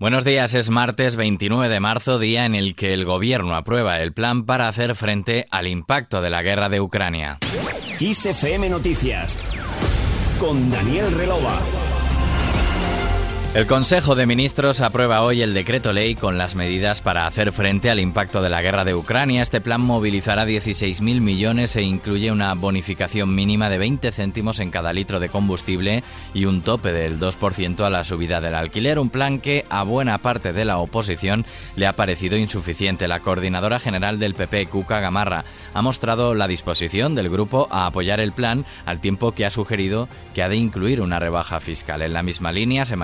Buenos días, es martes 29 de marzo, día en el que el gobierno aprueba el plan para hacer frente al impacto de la guerra de Ucrania. XFM Noticias con Daniel Relova. El Consejo de Ministros aprueba hoy el decreto ley con las medidas para hacer frente al impacto de la guerra de Ucrania. Este plan movilizará 16.000 millones e incluye una bonificación mínima de 20 céntimos en cada litro de combustible y un tope del 2% a la subida del alquiler. Un plan que a buena parte de la oposición le ha parecido insuficiente. La coordinadora general del PP, Cuca Gamarra, ha mostrado la disposición del grupo a apoyar el plan al tiempo que ha sugerido que ha de incluir una rebaja fiscal. En la misma línea se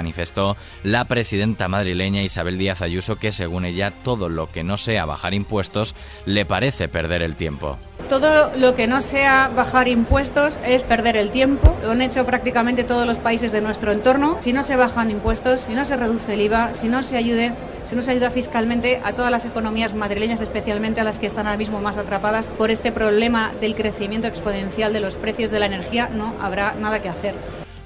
la presidenta madrileña Isabel Díaz Ayuso que según ella todo lo que no sea bajar impuestos le parece perder el tiempo. Todo lo que no sea bajar impuestos es perder el tiempo. Lo han hecho prácticamente todos los países de nuestro entorno. Si no se bajan impuestos, si no se reduce el IVA, si no se si no se ayuda fiscalmente a todas las economías madrileñas, especialmente a las que están ahora mismo más atrapadas por este problema del crecimiento exponencial de los precios de la energía, no habrá nada que hacer.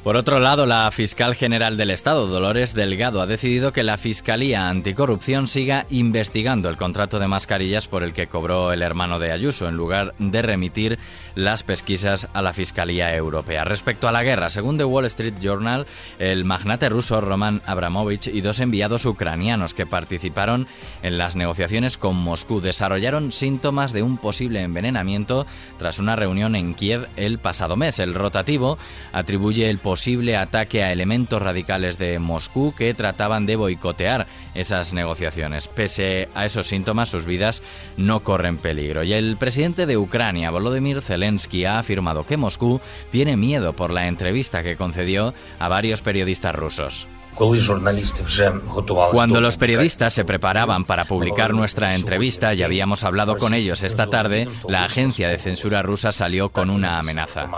Por otro lado, la fiscal general del Estado, Dolores Delgado, ha decidido que la Fiscalía Anticorrupción siga investigando el contrato de mascarillas por el que cobró el hermano de Ayuso, en lugar de remitir las pesquisas a la Fiscalía Europea. Respecto a la guerra, según The Wall Street Journal, el magnate ruso Roman Abramovich y dos enviados ucranianos que participaron en las negociaciones con Moscú desarrollaron síntomas de un posible envenenamiento tras una reunión en Kiev el pasado mes. El rotativo atribuye el posible ataque a elementos radicales de Moscú que trataban de boicotear esas negociaciones. Pese a esos síntomas, sus vidas no corren peligro. Y el presidente de Ucrania, Volodymyr Zelensky, ha afirmado que Moscú tiene miedo por la entrevista que concedió a varios periodistas rusos. Cuando los periodistas se preparaban para publicar nuestra entrevista y habíamos hablado con ellos esta tarde, la agencia de censura rusa salió con una amenaza.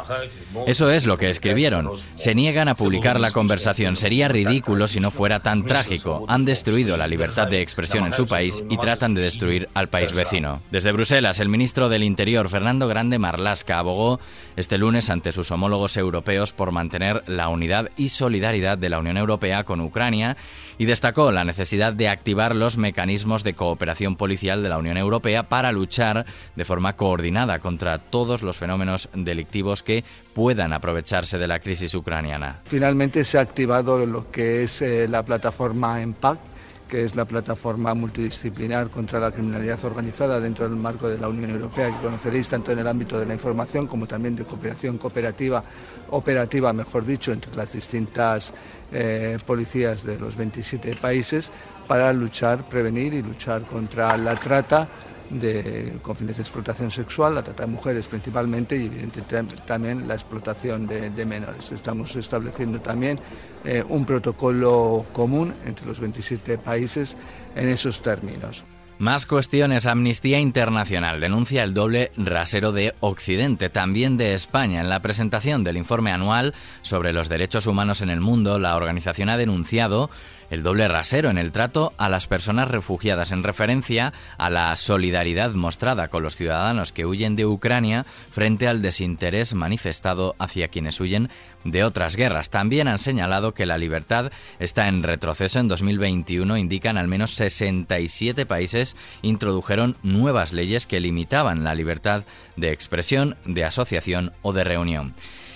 Eso es lo que escribieron. Se niegan a publicar la conversación. Sería ridículo si no fuera tan trágico. Han destruido la libertad de expresión en su país y tratan de destruir al país vecino. Desde Bruselas, el ministro del Interior, Fernando Grande Marlasca, abogó este lunes ante sus homólogos europeos por mantener la unidad y solidaridad de la Unión Europea con Ucrania y destacó la necesidad de activar los mecanismos de cooperación policial de la Unión Europea para luchar de forma coordinada contra todos los fenómenos delictivos que puedan aprovecharse de la crisis ucraniana. Finalmente se ha activado lo que es eh, la plataforma EMPACT que es la plataforma multidisciplinar contra la criminalidad organizada dentro del marco de la Unión Europea, que conoceréis tanto en el ámbito de la información como también de cooperación cooperativa, operativa, mejor dicho, entre las distintas eh, policías de los 27 países para luchar, prevenir y luchar contra la trata con fines de explotación sexual, la trata de mujeres principalmente y evidentemente también la explotación de, menores. Estamos estableciendo también eh, un protocolo común entre los 27 países en esos términos. Más cuestiones. Amnistía Internacional denuncia el doble rasero de Occidente, también de España. En la presentación del informe anual sobre los derechos humanos en el mundo, la organización ha denunciado el doble rasero en el trato a las personas refugiadas en referencia a la solidaridad mostrada con los ciudadanos que huyen de Ucrania frente al desinterés manifestado hacia quienes huyen de otras guerras. También han señalado que la libertad está en retroceso. En 2021 indican al menos 67 países introdujeron nuevas leyes que limitaban la libertad de expresión, de asociación o de reunión.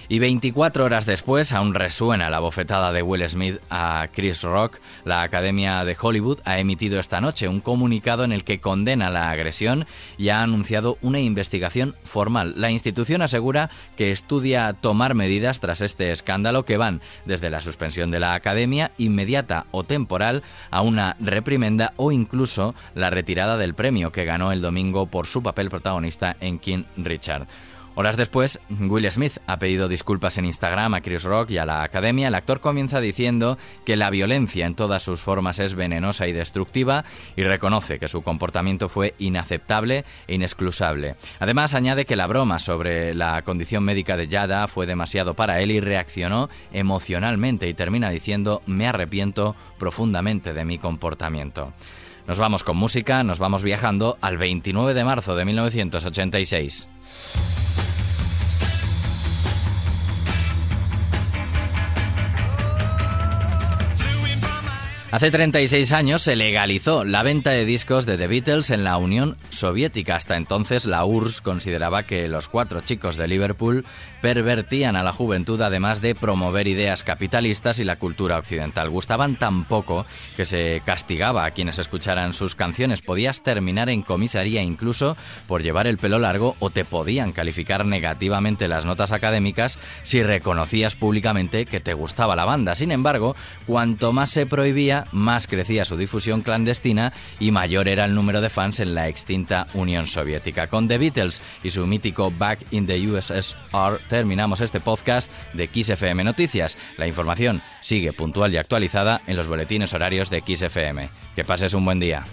Y 24 horas después aún resuena la bofetada de Will Smith a Chris Rock. La Academia de Hollywood ha emitido esta noche un comunicado en el que condena la agresión y ha anunciado una investigación formal. La institución asegura que estudia tomar medidas tras este escándalo que van desde la suspensión de la Academia inmediata o temporal a una reprimenda o incluso la retirada del premio que ganó el domingo por su papel protagonista en King Richard. Horas después, Will Smith ha pedido disculpas en Instagram a Chris Rock y a la academia. El actor comienza diciendo que la violencia en todas sus formas es venenosa y destructiva y reconoce que su comportamiento fue inaceptable e inexcusable. Además, añade que la broma sobre la condición médica de Yada fue demasiado para él y reaccionó emocionalmente y termina diciendo me arrepiento profundamente de mi comportamiento. Nos vamos con música, nos vamos viajando al 29 de marzo de 1986. Hace 36 años se legalizó la venta de discos de The Beatles en la Unión Soviética. Hasta entonces la URSS consideraba que los cuatro chicos de Liverpool pervertían a la juventud además de promover ideas capitalistas y la cultura occidental. Gustaban tan poco que se castigaba a quienes escucharan sus canciones. Podías terminar en comisaría incluso por llevar el pelo largo o te podían calificar negativamente las notas académicas si reconocías públicamente que te gustaba la banda. Sin embargo, cuanto más se prohibía, más crecía su difusión clandestina y mayor era el número de fans en la extinta Unión Soviética. Con The Beatles y su mítico Back in the USSR terminamos este podcast de XFM Noticias. La información sigue puntual y actualizada en los boletines horarios de XFM. Que pases un buen día.